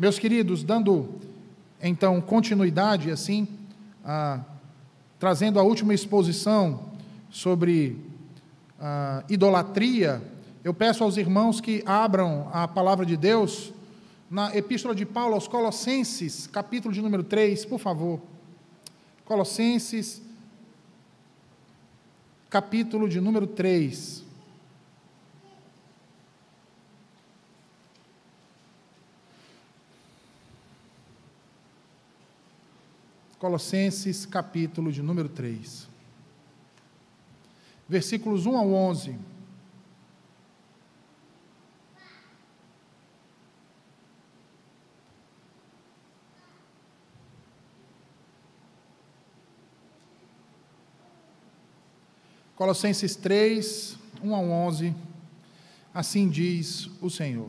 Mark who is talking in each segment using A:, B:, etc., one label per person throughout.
A: Meus queridos, dando então continuidade, assim, a, trazendo a última exposição sobre a idolatria, eu peço aos irmãos que abram a palavra de Deus na Epístola de Paulo aos Colossenses, capítulo de número 3, por favor. Colossenses, capítulo de número 3. Colossenses, capítulo de número 3. Versículos 1 ao 11. Colossenses 3, 1 ao 11, assim diz o Senhor.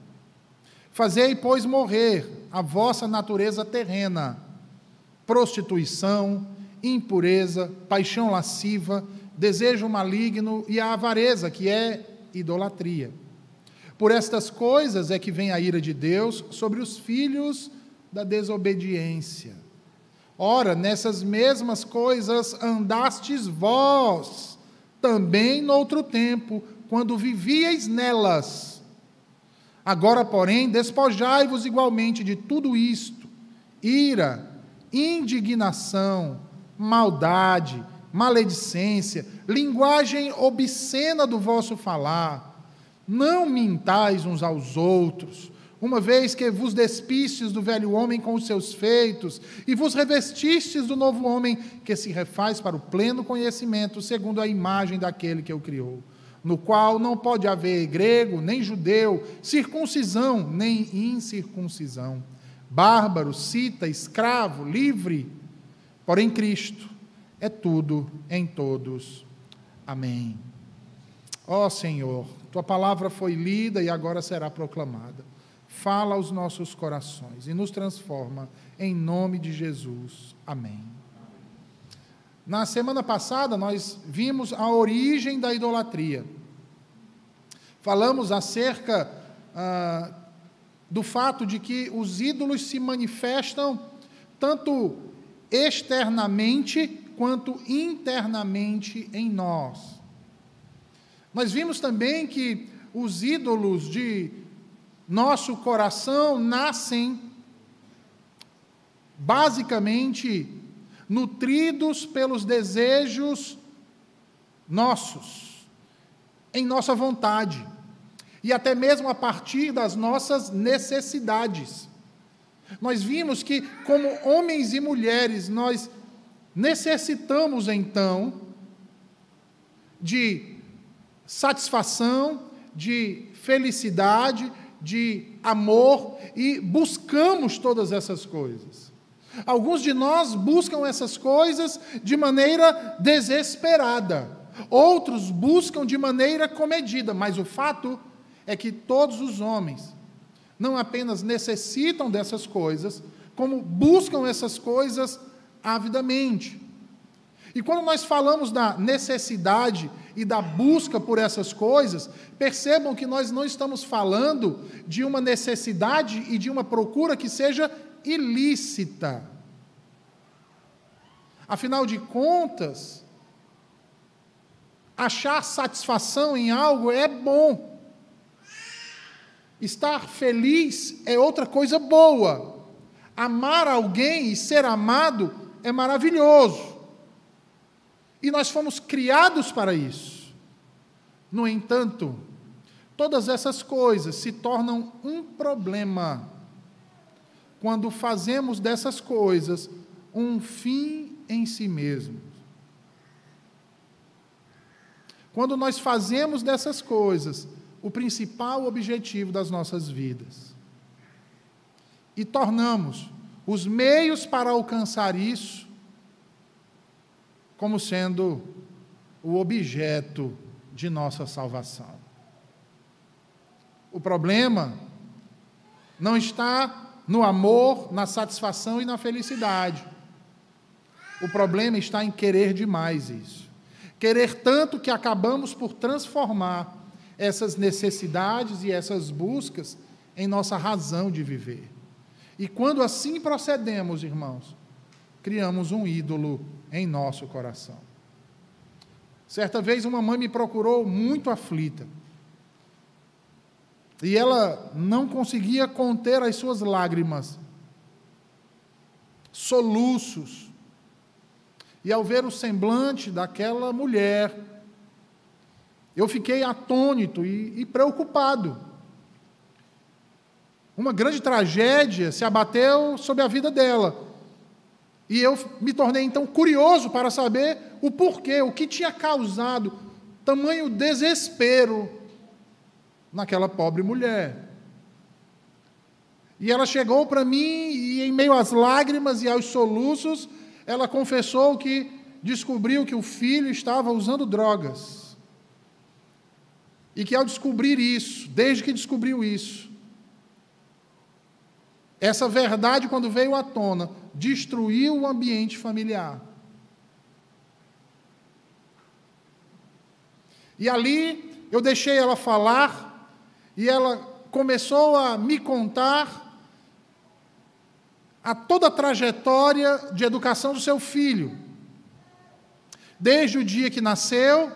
A: Fazei, pois, morrer a vossa natureza terrena, prostituição, impureza, paixão lasciva, desejo maligno e a avareza, que é idolatria. Por estas coisas é que vem a ira de Deus sobre os filhos da desobediência. Ora, nessas mesmas coisas andastes vós, também noutro tempo, quando vivieis nelas. Agora, porém, despojai-vos igualmente de tudo isto: ira, indignação, maldade, maledicência, linguagem obscena do vosso falar. Não mintais uns aos outros uma vez que vos despistes do velho homem com os seus feitos, e vos revestistes do novo homem, que se refaz para o pleno conhecimento, segundo a imagem daquele que o criou, no qual não pode haver grego, nem judeu, circuncisão, nem incircuncisão, bárbaro, cita, escravo, livre, porém Cristo é tudo em todos. Amém. Ó Senhor, tua palavra foi lida e agora será proclamada fala aos nossos corações e nos transforma em nome de Jesus. Amém. Na semana passada, nós vimos a origem da idolatria. Falamos acerca ah, do fato de que os ídolos se manifestam tanto externamente quanto internamente em nós. Nós vimos também que os ídolos de nosso coração nascem basicamente nutridos pelos desejos nossos, em nossa vontade, e até mesmo a partir das nossas necessidades. Nós vimos que, como homens e mulheres, nós necessitamos então de satisfação, de felicidade, de amor e buscamos todas essas coisas. Alguns de nós buscam essas coisas de maneira desesperada, outros buscam de maneira comedida, mas o fato é que todos os homens não apenas necessitam dessas coisas, como buscam essas coisas avidamente. E quando nós falamos da necessidade e da busca por essas coisas, percebam que nós não estamos falando de uma necessidade e de uma procura que seja ilícita. Afinal de contas, achar satisfação em algo é bom. Estar feliz é outra coisa boa. Amar alguém e ser amado é maravilhoso. E nós fomos criados para isso. No entanto, todas essas coisas se tornam um problema quando fazemos dessas coisas um fim em si mesmos. Quando nós fazemos dessas coisas o principal objetivo das nossas vidas. e tornamos os meios para alcançar isso como sendo o objeto de nossa salvação. O problema não está no amor, na satisfação e na felicidade. O problema está em querer demais isso. Querer tanto que acabamos por transformar essas necessidades e essas buscas em nossa razão de viver. E quando assim procedemos, irmãos, criamos um ídolo em nosso coração. Certa vez uma mãe me procurou muito aflita. E ela não conseguia conter as suas lágrimas, soluços. E ao ver o semblante daquela mulher, eu fiquei atônito e, e preocupado. Uma grande tragédia se abateu sobre a vida dela. E eu me tornei então curioso para saber o porquê, o que tinha causado tamanho desespero naquela pobre mulher. E ela chegou para mim e, em meio às lágrimas e aos soluços, ela confessou que descobriu que o filho estava usando drogas. E que ao descobrir isso, desde que descobriu isso, essa verdade, quando veio à tona, destruiu o ambiente familiar. E ali eu deixei ela falar, e ela começou a me contar a toda a trajetória de educação do seu filho, desde o dia que nasceu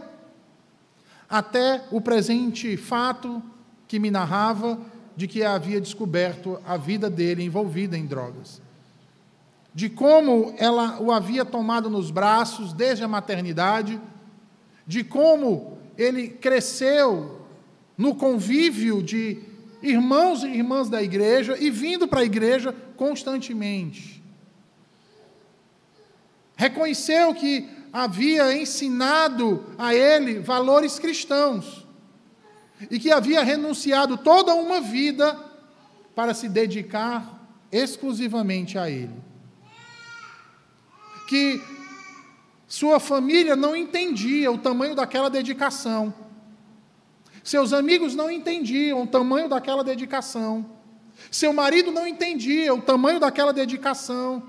A: até o presente fato que me narrava de que havia descoberto a vida dele envolvida em drogas. De como ela o havia tomado nos braços desde a maternidade, de como ele cresceu no convívio de irmãos e irmãs da igreja e vindo para a igreja constantemente. Reconheceu que havia ensinado a ele valores cristãos e que havia renunciado toda uma vida para se dedicar exclusivamente a ele que sua família não entendia o tamanho daquela dedicação. Seus amigos não entendiam o tamanho daquela dedicação. Seu marido não entendia o tamanho daquela dedicação.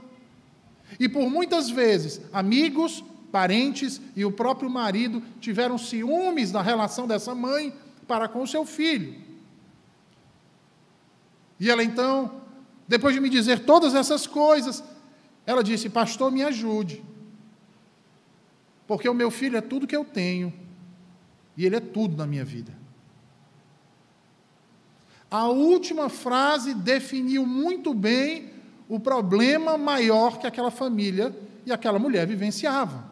A: E por muitas vezes, amigos, parentes e o próprio marido tiveram ciúmes da relação dessa mãe para com seu filho. E ela então, depois de me dizer todas essas coisas, ela disse: Pastor, me ajude. Porque o meu filho é tudo que eu tenho. E ele é tudo na minha vida. A última frase definiu muito bem o problema maior que aquela família e aquela mulher vivenciava.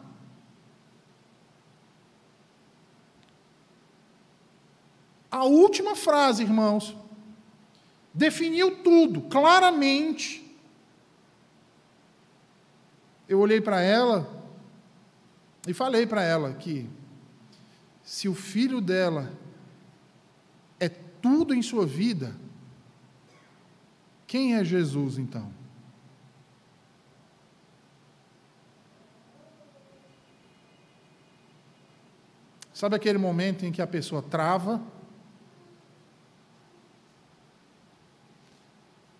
A: A última frase, irmãos, definiu tudo claramente eu olhei para ela e falei para ela que se o filho dela tudo em sua vida, quem é Jesus então? Sabe aquele momento em que a pessoa trava?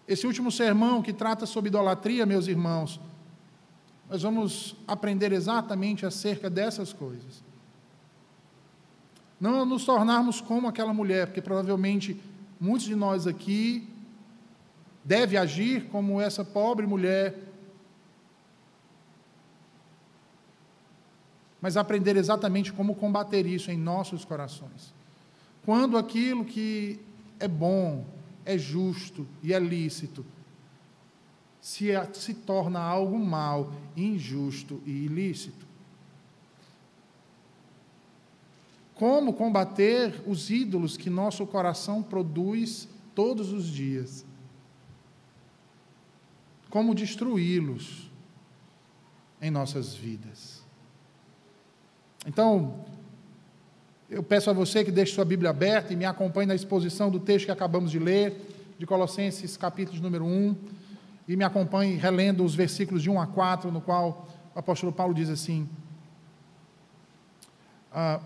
A: Esse último sermão que trata sobre idolatria, meus irmãos, nós vamos aprender exatamente acerca dessas coisas. Não nos tornarmos como aquela mulher, porque provavelmente muitos de nós aqui deve agir como essa pobre mulher. Mas aprender exatamente como combater isso em nossos corações. Quando aquilo que é bom, é justo e é lícito se, se torna algo mal, injusto e ilícito. Como combater os ídolos que nosso coração produz todos os dias? Como destruí-los em nossas vidas? Então, eu peço a você que deixe sua Bíblia aberta e me acompanhe na exposição do texto que acabamos de ler, de Colossenses, capítulo número 1, e me acompanhe relendo os versículos de 1 a 4, no qual o apóstolo Paulo diz assim: ah,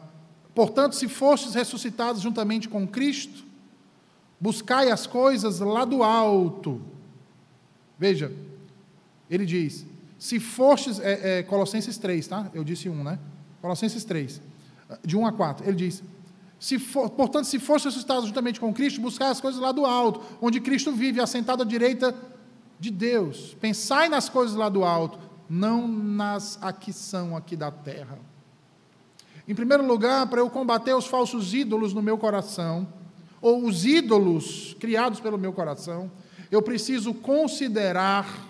A: Portanto, se fostes ressuscitados juntamente com Cristo, buscai as coisas lá do alto. Veja, ele diz: se fostes, é, é, Colossenses 3, tá? Eu disse 1, né? Colossenses 3, de 1 a 4. Ele diz: se for, portanto, se fosse ressuscitado juntamente com Cristo, buscar as coisas lá do alto, onde Cristo vive, assentado à direita de Deus. Pensai nas coisas lá do alto, não nas aqui são aqui da terra. Em primeiro lugar, para eu combater os falsos ídolos no meu coração, ou os ídolos criados pelo meu coração, eu preciso considerar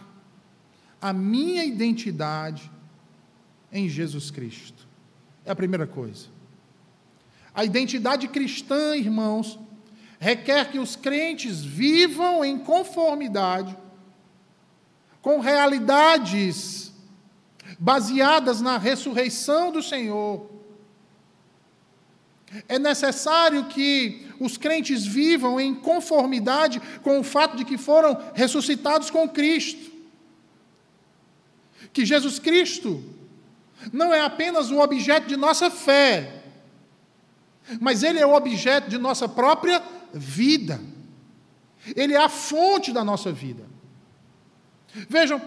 A: a minha identidade em Jesus Cristo. É a primeira coisa. A identidade cristã, irmãos, requer que os crentes vivam em conformidade com realidades baseadas na ressurreição do Senhor. É necessário que os crentes vivam em conformidade com o fato de que foram ressuscitados com Cristo. Que Jesus Cristo não é apenas o objeto de nossa fé, mas ele é o objeto de nossa própria vida. Ele é a fonte da nossa vida. Vejam,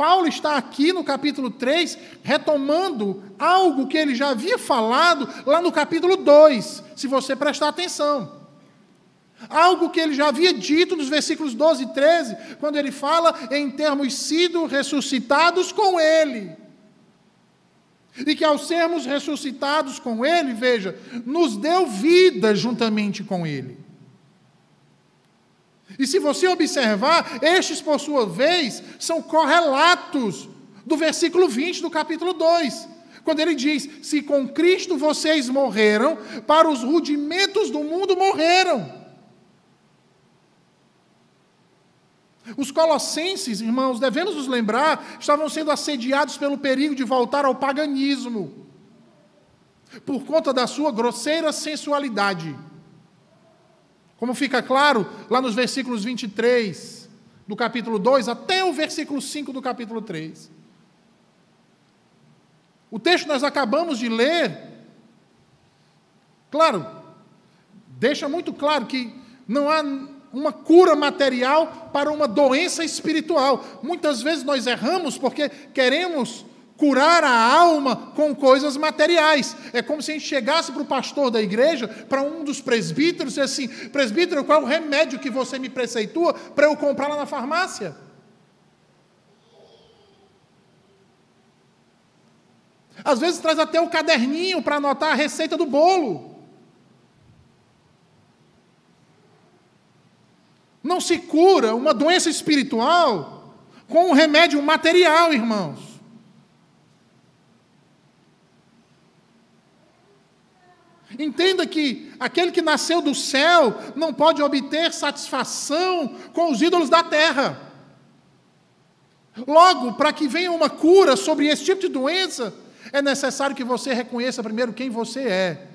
A: Paulo está aqui no capítulo 3 retomando algo que ele já havia falado lá no capítulo 2, se você prestar atenção. Algo que ele já havia dito nos versículos 12 e 13, quando ele fala em termos sido ressuscitados com ele. E que ao sermos ressuscitados com Ele, veja, nos deu vida juntamente com Ele. E se você observar, estes, por sua vez, são correlatos do versículo 20 do capítulo 2. Quando ele diz: Se com Cristo vocês morreram, para os rudimentos do mundo morreram. Os colossenses, irmãos, devemos nos lembrar, estavam sendo assediados pelo perigo de voltar ao paganismo, por conta da sua grosseira sensualidade. Como fica claro lá nos versículos 23 do capítulo 2 até o versículo 5 do capítulo 3. O texto nós acabamos de ler, claro, deixa muito claro que não há uma cura material para uma doença espiritual. Muitas vezes nós erramos porque queremos curar a alma com coisas materiais. É como se a gente chegasse para o pastor da igreja, para um dos presbíteros, e assim: presbítero, qual é o remédio que você me preceitua para eu comprar lá na farmácia? Às vezes traz até o caderninho para anotar a receita do bolo. Não se cura uma doença espiritual com um remédio material, irmãos. Entenda que aquele que nasceu do céu não pode obter satisfação com os ídolos da terra. Logo, para que venha uma cura sobre esse tipo de doença, é necessário que você reconheça primeiro quem você é.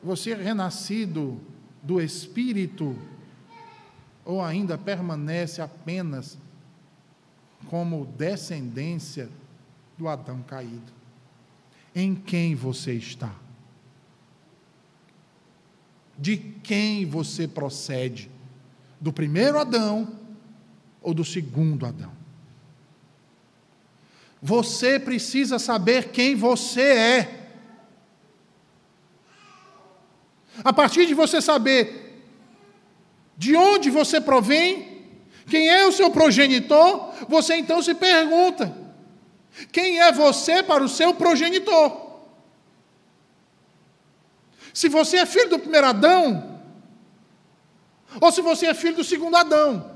A: Você é renascido do Espírito, ou ainda permanece apenas como descendência do Adão caído? Em quem você está? De quem você procede? Do primeiro Adão ou do segundo Adão? Você precisa saber quem você é. A partir de você saber de onde você provém, quem é o seu progenitor, você então se pergunta: quem é você para o seu progenitor? Se você é filho do primeiro Adão, ou se você é filho do segundo Adão.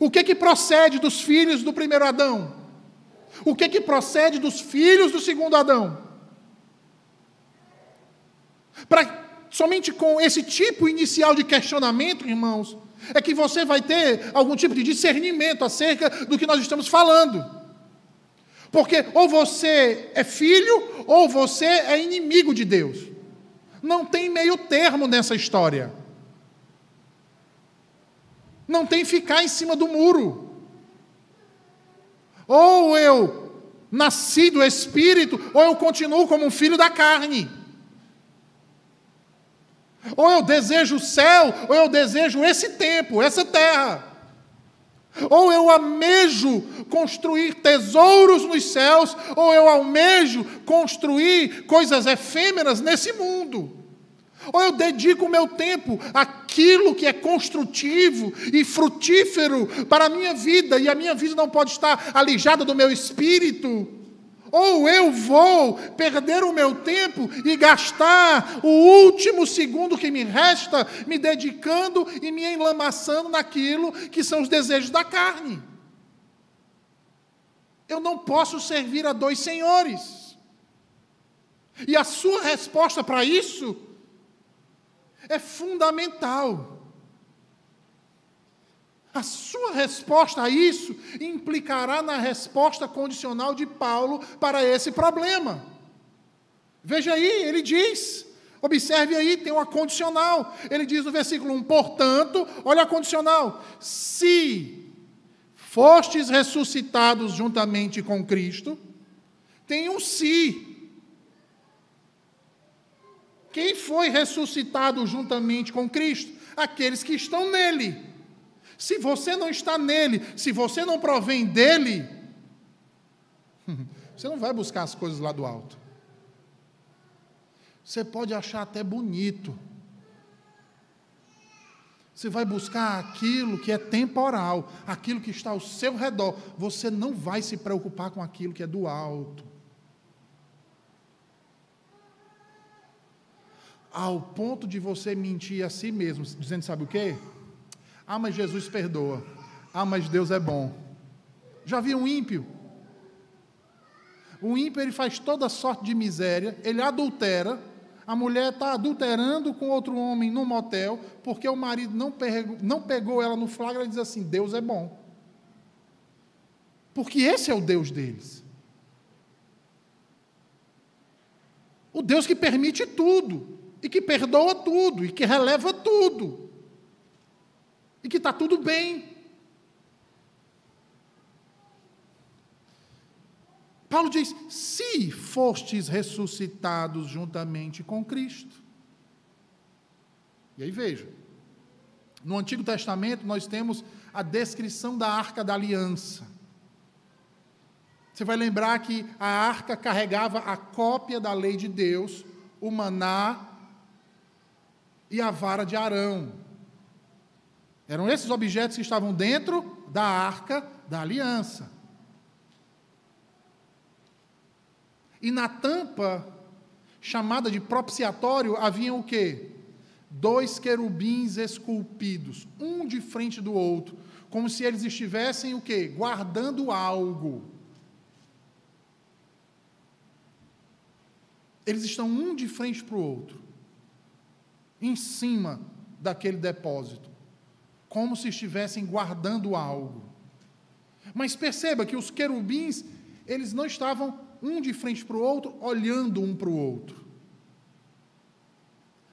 A: O que que procede dos filhos do primeiro Adão? O que que procede dos filhos do segundo Adão? Somente com esse tipo inicial de questionamento, irmãos, é que você vai ter algum tipo de discernimento acerca do que nós estamos falando. Porque ou você é filho ou você é inimigo de Deus. Não tem meio termo nessa história. Não tem ficar em cima do muro. Ou eu nasci do Espírito, ou eu continuo como um filho da carne. Ou eu desejo o céu, ou eu desejo esse tempo, essa terra. Ou eu almejo construir tesouros nos céus, ou eu almejo construir coisas efêmeras nesse mundo. Ou eu dedico o meu tempo àquilo que é construtivo e frutífero para a minha vida, e a minha vida não pode estar alijada do meu espírito. Ou eu vou perder o meu tempo e gastar o último segundo que me resta me dedicando e me enlamaçando naquilo que são os desejos da carne. Eu não posso servir a dois senhores. E a sua resposta para isso é fundamental. A sua resposta a isso implicará na resposta condicional de Paulo para esse problema. Veja aí, ele diz, observe aí, tem uma condicional. Ele diz no versículo 1: portanto, olha a condicional: se fostes ressuscitados juntamente com Cristo, tem um se. Quem foi ressuscitado juntamente com Cristo? Aqueles que estão nele. Se você não está nele, se você não provém dele, você não vai buscar as coisas lá do alto. Você pode achar até bonito. Você vai buscar aquilo que é temporal, aquilo que está ao seu redor. Você não vai se preocupar com aquilo que é do alto. ao ponto de você mentir a si mesmo, dizendo: sabe o quê? Ah, mas Jesus perdoa. Ah, mas Deus é bom. Já viu um ímpio? O ímpio ele faz toda sorte de miséria, ele adultera, a mulher está adulterando com outro homem no motel, porque o marido não pegou, não pegou ela no flagra e diz assim: Deus é bom. Porque esse é o Deus deles. O Deus que permite tudo e que perdoa tudo, e que releva tudo, e que está tudo bem. Paulo diz: se fostes ressuscitados juntamente com Cristo. E aí veja, no Antigo Testamento nós temos a descrição da arca da aliança. Você vai lembrar que a arca carregava a cópia da lei de Deus, o maná e a vara de Arão. Eram esses objetos que estavam dentro da arca da aliança. E na tampa, chamada de propiciatório, havia o quê? Dois querubins esculpidos, um de frente do outro, como se eles estivessem o quê? Guardando algo. Eles estão um de frente para o outro em cima daquele depósito, como se estivessem guardando algo. Mas perceba que os querubins, eles não estavam um de frente para o outro, olhando um para o outro.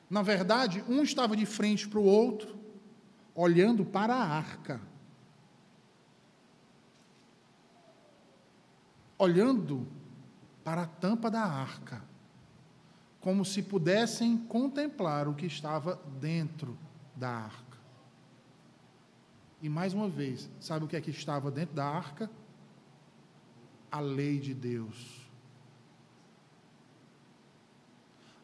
A: Na verdade, um estava de frente para o outro, olhando para a arca. Olhando para a tampa da arca como se pudessem contemplar o que estava dentro da arca. E mais uma vez, sabe o que é que estava dentro da arca? A lei de Deus.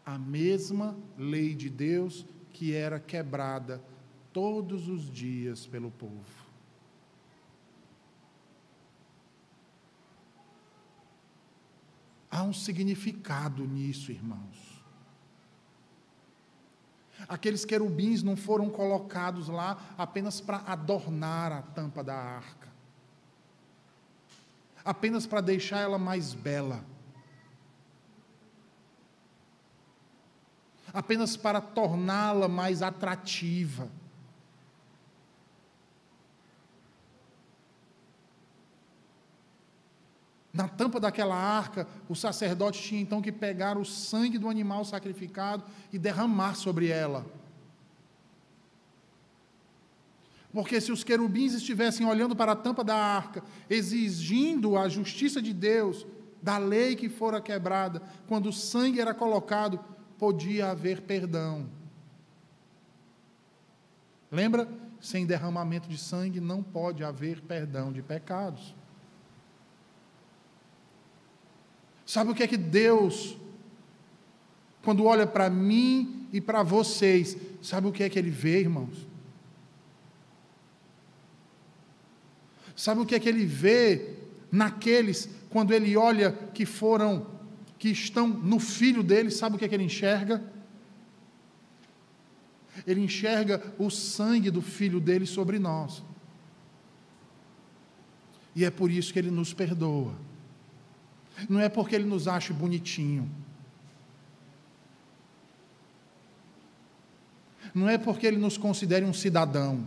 A: A mesma lei de Deus que era quebrada todos os dias pelo povo. Há um significado nisso, irmãos. Aqueles querubins não foram colocados lá apenas para adornar a tampa da arca, apenas para deixar ela mais bela, apenas para torná-la mais atrativa. Na tampa daquela arca, o sacerdote tinha então que pegar o sangue do animal sacrificado e derramar sobre ela. Porque se os querubins estivessem olhando para a tampa da arca, exigindo a justiça de Deus, da lei que fora quebrada, quando o sangue era colocado, podia haver perdão. Lembra? Sem derramamento de sangue não pode haver perdão de pecados. Sabe o que é que Deus, quando olha para mim e para vocês, sabe o que é que Ele vê, irmãos? Sabe o que é que Ele vê naqueles, quando Ele olha que foram, que estão no filho dele, sabe o que é que Ele enxerga? ele enxerga o sangue do filho dele sobre nós. E é por isso que ele nos perdoa. Não é porque ele nos acha bonitinho. Não é porque ele nos considere um cidadão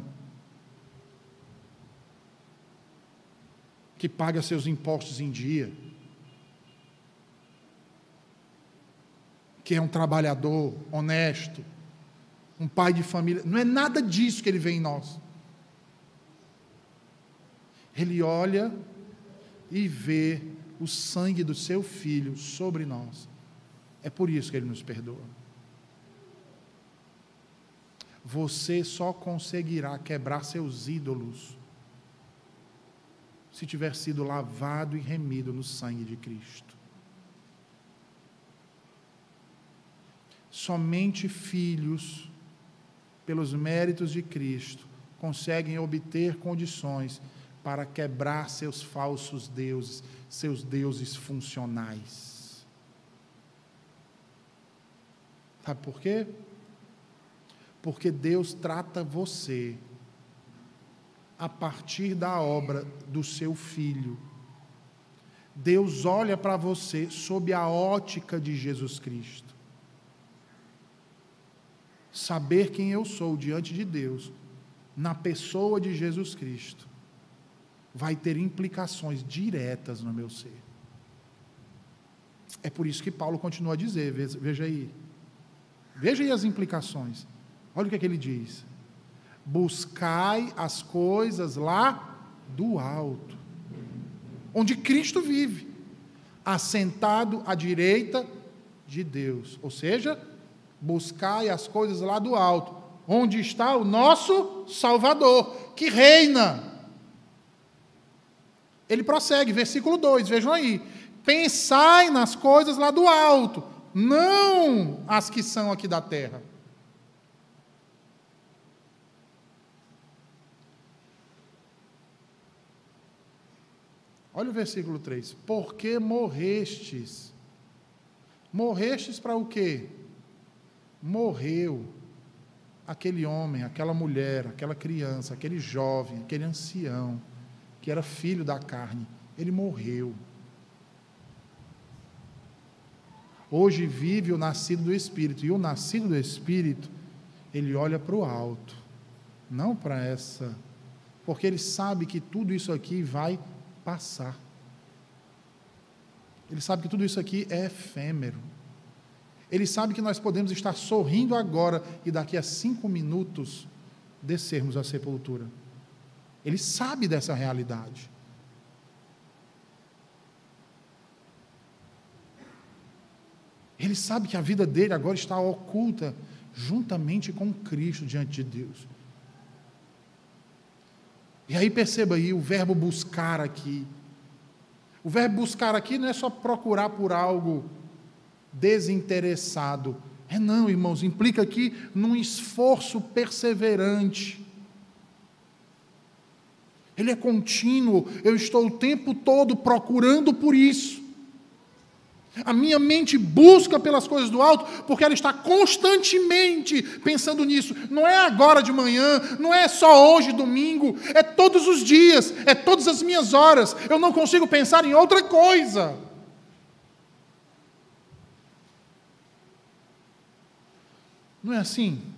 A: que paga seus impostos em dia, que é um trabalhador honesto, um pai de família. Não é nada disso que ele vê em nós. Ele olha e vê o sangue do seu filho sobre nós. É por isso que ele nos perdoa. Você só conseguirá quebrar seus ídolos se tiver sido lavado e remido no sangue de Cristo. Somente filhos pelos méritos de Cristo, conseguem obter condições para quebrar seus falsos deuses, seus deuses funcionais. Sabe por quê? Porque Deus trata você a partir da obra do seu filho. Deus olha para você sob a ótica de Jesus Cristo saber quem eu sou diante de Deus, na pessoa de Jesus Cristo, vai ter implicações diretas no meu ser. É por isso que Paulo continua a dizer, veja aí. Veja aí as implicações. Olha o que, é que ele diz. Buscai as coisas lá do alto, onde Cristo vive, assentado à direita de Deus. Ou seja, Buscai as coisas lá do alto, onde está o nosso Salvador, que reina. Ele prossegue, versículo 2, vejam aí. Pensai nas coisas lá do alto, não as que são aqui da terra. Olha o versículo 3. Porque morrestes. Morrestes para o quê? morreu aquele homem, aquela mulher, aquela criança, aquele jovem, aquele ancião, que era filho da carne, ele morreu. Hoje vive o nascido do Espírito, e o nascido do Espírito, ele olha para o alto, não para essa, porque ele sabe que tudo isso aqui vai passar. Ele sabe que tudo isso aqui é efêmero. Ele sabe que nós podemos estar sorrindo agora e daqui a cinco minutos descermos à sepultura. Ele sabe dessa realidade. Ele sabe que a vida dele agora está oculta juntamente com Cristo diante de Deus. E aí perceba aí o verbo buscar aqui. O verbo buscar aqui não é só procurar por algo desinteressado. É não, irmãos, implica aqui num esforço perseverante. Ele é contínuo, eu estou o tempo todo procurando por isso. A minha mente busca pelas coisas do alto, porque ela está constantemente pensando nisso. Não é agora de manhã, não é só hoje, domingo, é todos os dias, é todas as minhas horas. Eu não consigo pensar em outra coisa. Não é assim?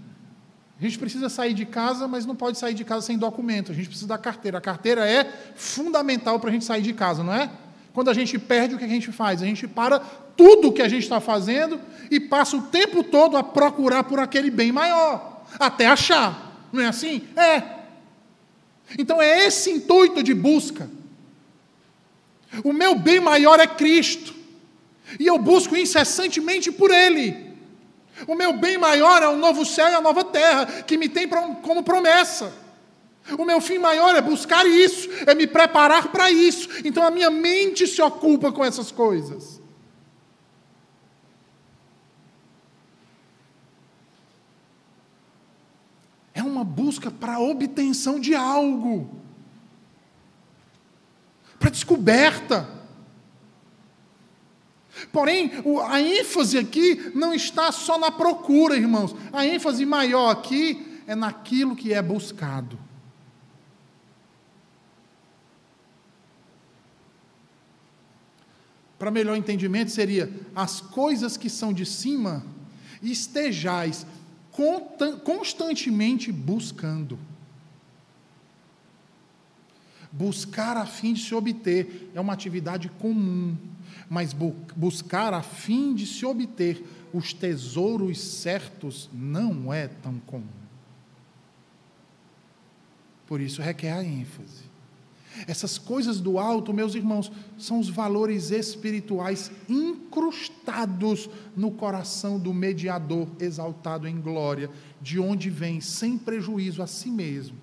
A: A gente precisa sair de casa, mas não pode sair de casa sem documento. A gente precisa da carteira. A carteira é fundamental para a gente sair de casa, não é? Quando a gente perde, o que a gente faz? A gente para tudo o que a gente está fazendo e passa o tempo todo a procurar por aquele bem maior, até achar. Não é assim? É. Então é esse intuito de busca. O meu bem maior é Cristo. E eu busco incessantemente por Ele. O meu bem maior é o novo céu e a nova terra, que me tem como promessa. O meu fim maior é buscar isso, é me preparar para isso. Então a minha mente se ocupa com essas coisas. É uma busca para a obtenção de algo, para descoberta. Porém, a ênfase aqui não está só na procura, irmãos. A ênfase maior aqui é naquilo que é buscado. Para melhor entendimento, seria as coisas que são de cima, estejais constantemente buscando. Buscar a fim de se obter é uma atividade comum, mas bu buscar a fim de se obter os tesouros certos não é tão comum. Por isso requer a ênfase. Essas coisas do alto, meus irmãos, são os valores espirituais incrustados no coração do mediador exaltado em glória, de onde vem sem prejuízo a si mesmo.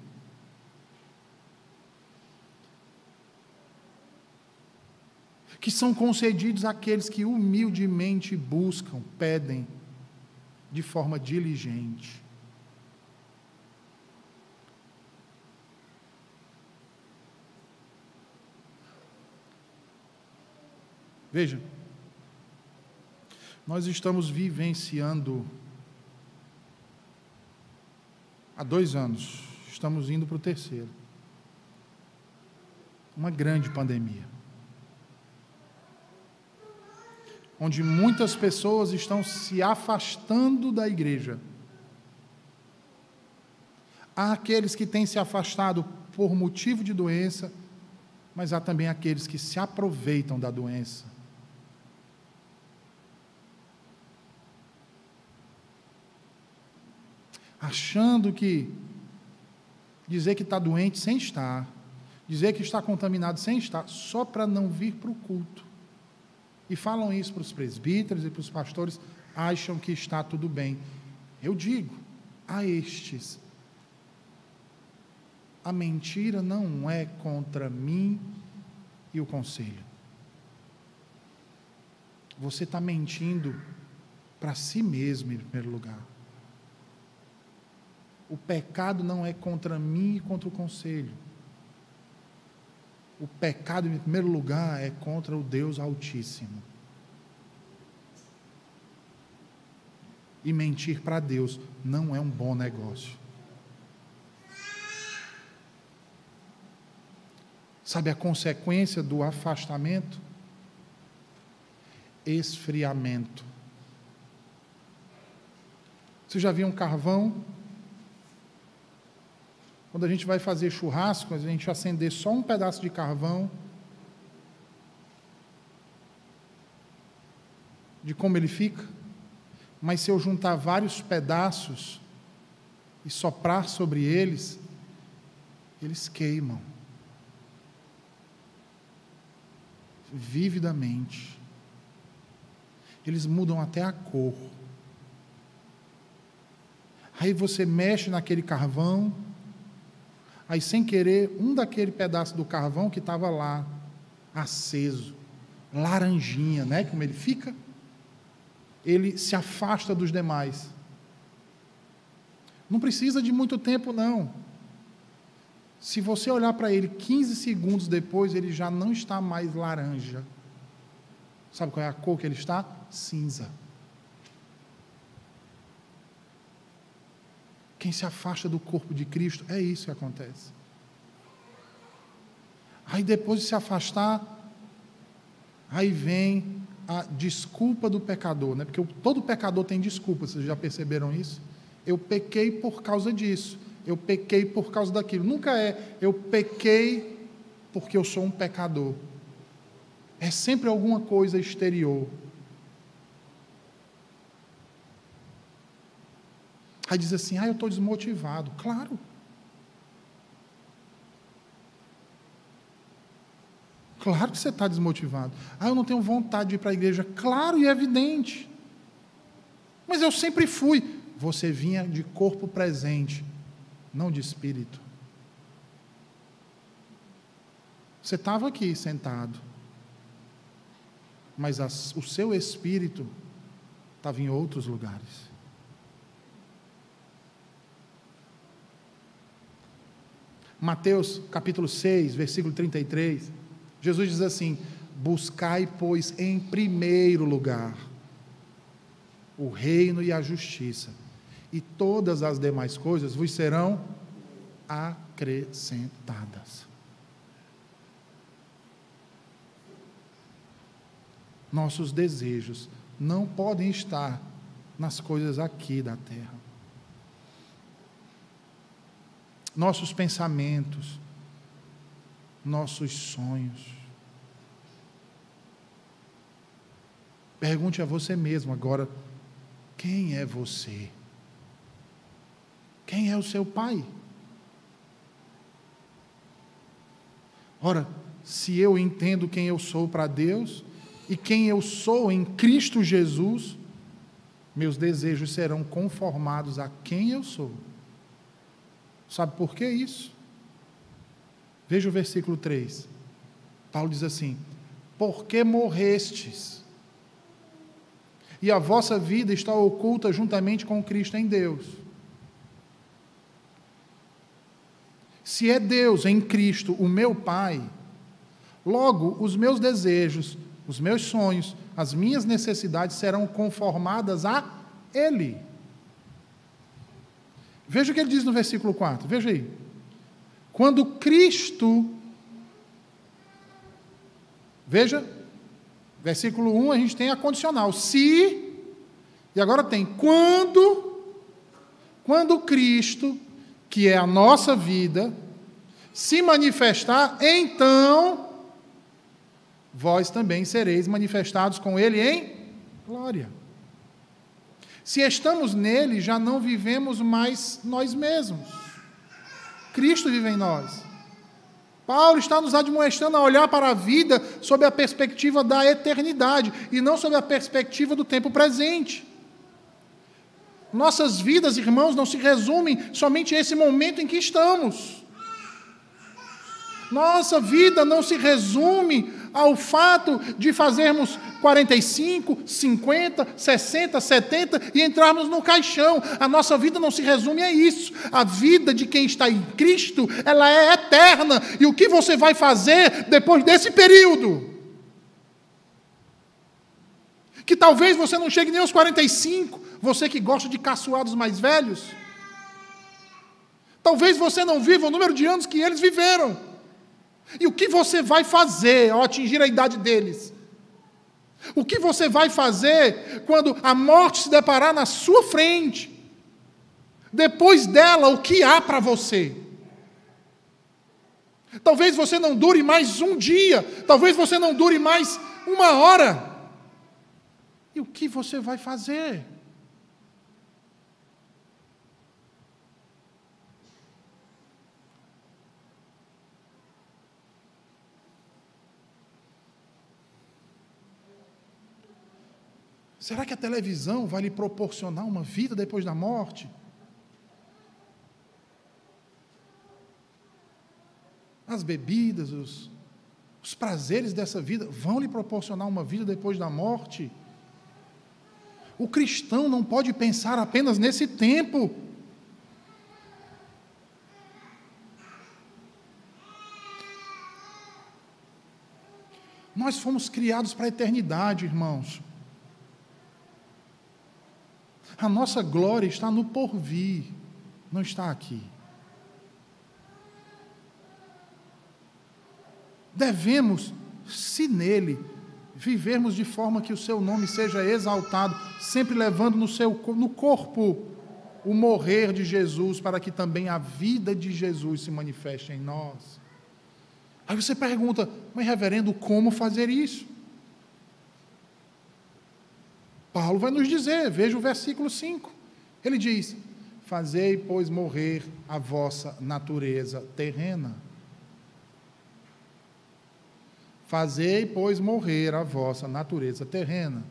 A: Que são concedidos àqueles que humildemente buscam, pedem de forma diligente. Veja, nós estamos vivenciando há dois anos, estamos indo para o terceiro, uma grande pandemia, onde muitas pessoas estão se afastando da igreja. Há aqueles que têm se afastado por motivo de doença, mas há também aqueles que se aproveitam da doença achando que dizer que está doente sem estar, dizer que está contaminado sem estar, só para não vir para o culto. E falam isso para os presbíteros e para os pastores, acham que está tudo bem. Eu digo a estes: a mentira não é contra mim e o conselho. Você está mentindo para si mesmo, em primeiro lugar. O pecado não é contra mim e contra o conselho. O pecado, em primeiro lugar, é contra o Deus Altíssimo. E mentir para Deus não é um bom negócio. Sabe a consequência do afastamento? Esfriamento. Você já viu um carvão quando a gente vai fazer churrasco, a gente acender só um pedaço de carvão, de como ele fica, mas se eu juntar vários pedaços e soprar sobre eles, eles queimam vividamente. Eles mudam até a cor. Aí você mexe naquele carvão, Aí, sem querer, um daquele pedaço do carvão que estava lá, aceso, laranjinha, né? Como ele fica, ele se afasta dos demais. Não precisa de muito tempo, não. Se você olhar para ele 15 segundos depois, ele já não está mais laranja. Sabe qual é a cor que ele está? Cinza. Quem se afasta do corpo de Cristo, é isso que acontece. Aí depois de se afastar, aí vem a desculpa do pecador, né? Porque todo pecador tem desculpa, vocês já perceberam isso? Eu pequei por causa disso, eu pequei por causa daquilo. Nunca é eu pequei porque eu sou um pecador. É sempre alguma coisa exterior. Aí diz assim: ah, eu estou desmotivado. Claro. Claro que você está desmotivado. Ah, eu não tenho vontade de ir para a igreja. Claro e evidente. Mas eu sempre fui. Você vinha de corpo presente, não de espírito. Você estava aqui sentado, mas as, o seu espírito estava em outros lugares. Mateus capítulo 6, versículo 33. Jesus diz assim: Buscai, pois, em primeiro lugar o reino e a justiça, e todas as demais coisas vos serão acrescentadas. Nossos desejos não podem estar nas coisas aqui da terra. Nossos pensamentos, nossos sonhos. Pergunte a você mesmo agora: quem é você? Quem é o seu pai? Ora, se eu entendo quem eu sou para Deus e quem eu sou em Cristo Jesus, meus desejos serão conformados a quem eu sou. Sabe por que isso? Veja o versículo 3. Paulo diz assim: Porque morrestes, e a vossa vida está oculta juntamente com Cristo em Deus. Se é Deus em Cristo o meu Pai, logo os meus desejos, os meus sonhos, as minhas necessidades serão conformadas a Ele. Veja o que ele diz no versículo 4, veja aí. Quando Cristo. Veja, versículo 1 a gente tem a condicional. Se. E agora tem quando. Quando Cristo, que é a nossa vida, se manifestar, então vós também sereis manifestados com Ele em glória. Se estamos nele, já não vivemos mais nós mesmos. Cristo vive em nós. Paulo está nos admoestando a olhar para a vida sob a perspectiva da eternidade e não sob a perspectiva do tempo presente. Nossas vidas, irmãos, não se resumem somente a esse momento em que estamos. Nossa vida não se resume ao fato de fazermos 45, 50, 60, 70 e entrarmos no caixão. A nossa vida não se resume a isso. A vida de quem está em Cristo, ela é eterna. E o que você vai fazer depois desse período? Que talvez você não chegue nem aos 45, você que gosta de caçoados mais velhos. Talvez você não viva o número de anos que eles viveram. E o que você vai fazer ao atingir a idade deles? O que você vai fazer quando a morte se deparar na sua frente? Depois dela, o que há para você? Talvez você não dure mais um dia, talvez você não dure mais uma hora. E o que você vai fazer? Será que a televisão vai lhe proporcionar uma vida depois da morte? As bebidas, os, os prazeres dessa vida vão lhe proporcionar uma vida depois da morte? O cristão não pode pensar apenas nesse tempo. Nós fomos criados para a eternidade, irmãos. A nossa glória está no porvir, não está aqui. Devemos, se nele, vivermos de forma que o seu nome seja exaltado, sempre levando no, seu, no corpo o morrer de Jesus, para que também a vida de Jesus se manifeste em nós. Aí você pergunta, mas reverendo, como fazer isso? Paulo vai nos dizer, veja o versículo 5. Ele diz: Fazei, pois, morrer a vossa natureza terrena. Fazei, pois, morrer a vossa natureza terrena.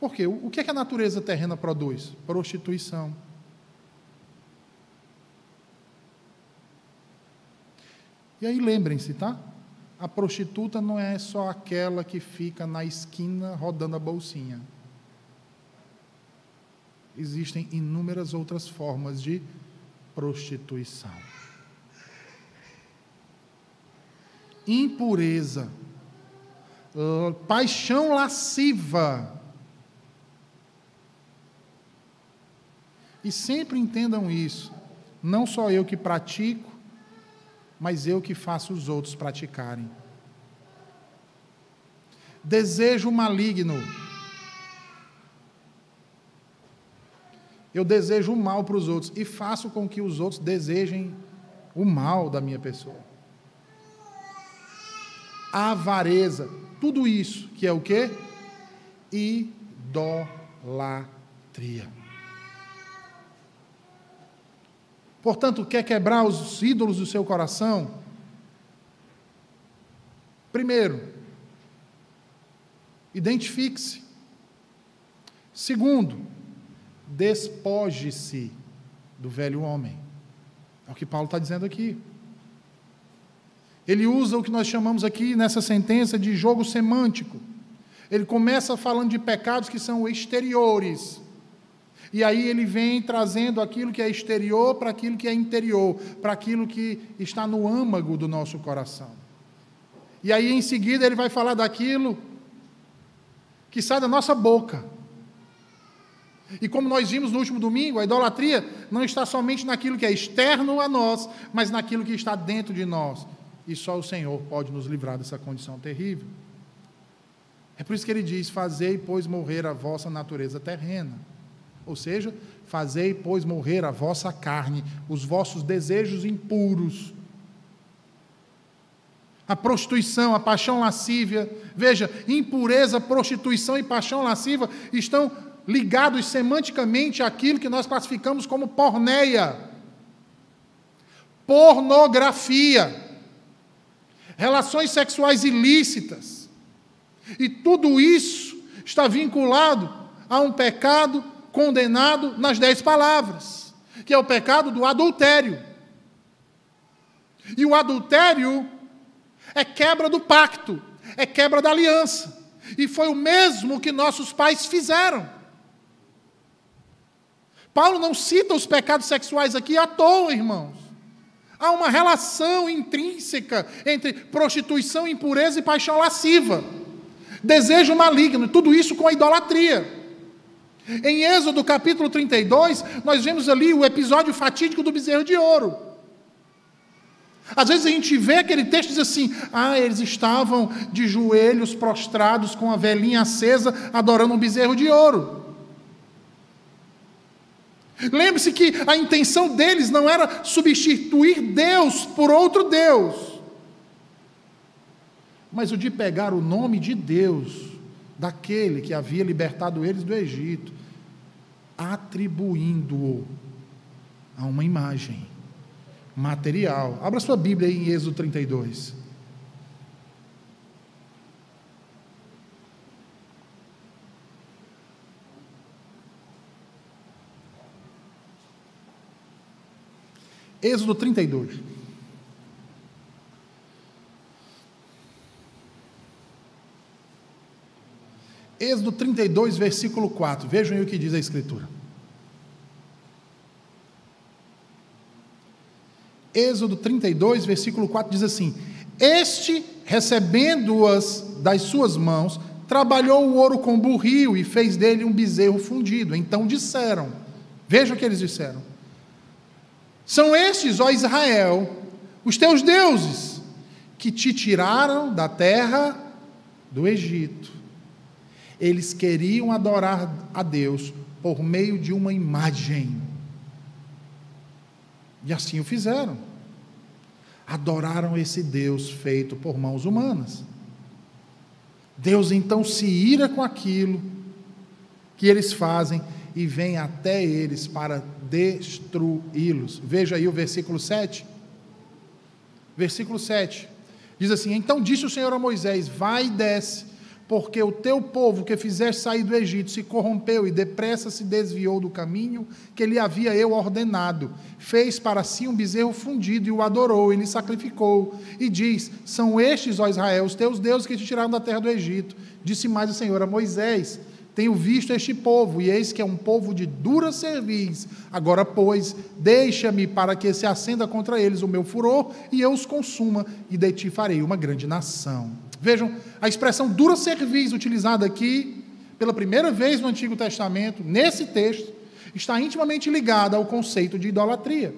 A: Por quê? O que é que a natureza terrena produz? Prostituição. E aí lembrem-se, tá? A prostituta não é só aquela que fica na esquina rodando a bolsinha. Existem inúmeras outras formas de prostituição. Impureza, paixão lasciva. E sempre entendam isso. Não só eu que pratico, mas eu que faço os outros praticarem. Desejo maligno. Eu desejo o mal para os outros e faço com que os outros desejem o mal da minha pessoa. Avareza, tudo isso que é o quê? Idolatria. Portanto, quer quebrar os ídolos do seu coração? Primeiro, identifique-se. Segundo, despoje-se do velho homem. É o que Paulo está dizendo aqui. Ele usa o que nós chamamos aqui nessa sentença de jogo semântico. Ele começa falando de pecados que são exteriores, e aí ele vem trazendo aquilo que é exterior para aquilo que é interior, para aquilo que está no âmago do nosso coração. E aí em seguida ele vai falar daquilo que sai da nossa boca. E como nós vimos no último domingo, a idolatria não está somente naquilo que é externo a nós, mas naquilo que está dentro de nós. E só o Senhor pode nos livrar dessa condição terrível. É por isso que ele diz: Fazei, pois, morrer a vossa natureza terrena. Ou seja, fazei, pois, morrer a vossa carne, os vossos desejos impuros. A prostituição, a paixão lascívia, veja, impureza, prostituição e paixão lascívia estão ligados semanticamente àquilo que nós classificamos como porneia, pornografia, relações sexuais ilícitas. E tudo isso está vinculado a um pecado condenado nas dez palavras, que é o pecado do adultério. E o adultério é quebra do pacto, é quebra da aliança. E foi o mesmo que nossos pais fizeram. Paulo não cita os pecados sexuais aqui à toa, irmãos. Há uma relação intrínseca entre prostituição, impureza e paixão lasciva. Desejo maligno, tudo isso com a idolatria. Em Êxodo capítulo 32, nós vemos ali o episódio fatídico do bezerro de ouro. Às vezes a gente vê aquele texto e diz assim: ah, eles estavam de joelhos prostrados com a velhinha acesa, adorando um bezerro de ouro. Lembre-se que a intenção deles não era substituir Deus por outro Deus, mas o de pegar o nome de Deus daquele que havia libertado eles do Egito, atribuindo-o a uma imagem material. Abra sua Bíblia aí em Êxodo 32. Êxodo 32. Êxodo 32, versículo 4. Vejam aí o que diz a Escritura. Êxodo 32, versículo 4 diz assim: Este, recebendo-as das suas mãos, trabalhou o ouro com burril e fez dele um bezerro fundido. Então disseram: Vejam o que eles disseram. São estes, ó Israel, os teus deuses, que te tiraram da terra do Egito eles queriam adorar a Deus por meio de uma imagem. E assim o fizeram. Adoraram esse Deus feito por mãos humanas. Deus então se ira com aquilo que eles fazem e vem até eles para destruí-los. Veja aí o versículo 7. Versículo 7. Diz assim: Então disse o Senhor a Moisés: Vai e desce, porque o teu povo que fizeste sair do Egito se corrompeu e depressa se desviou do caminho que lhe havia eu ordenado. Fez para si um bezerro fundido e o adorou e lhe sacrificou. E diz: São estes, ó Israel, os teus deuses que te tiraram da terra do Egito. Disse mais o Senhor a Moisés: tenho visto este povo, e eis que é um povo de dura cerviz. Agora, pois, deixa-me para que se acenda contra eles o meu furor, e eu os consuma, e de ti farei uma grande nação. Vejam, a expressão dura cerviz, utilizada aqui pela primeira vez no Antigo Testamento, nesse texto, está intimamente ligada ao conceito de idolatria.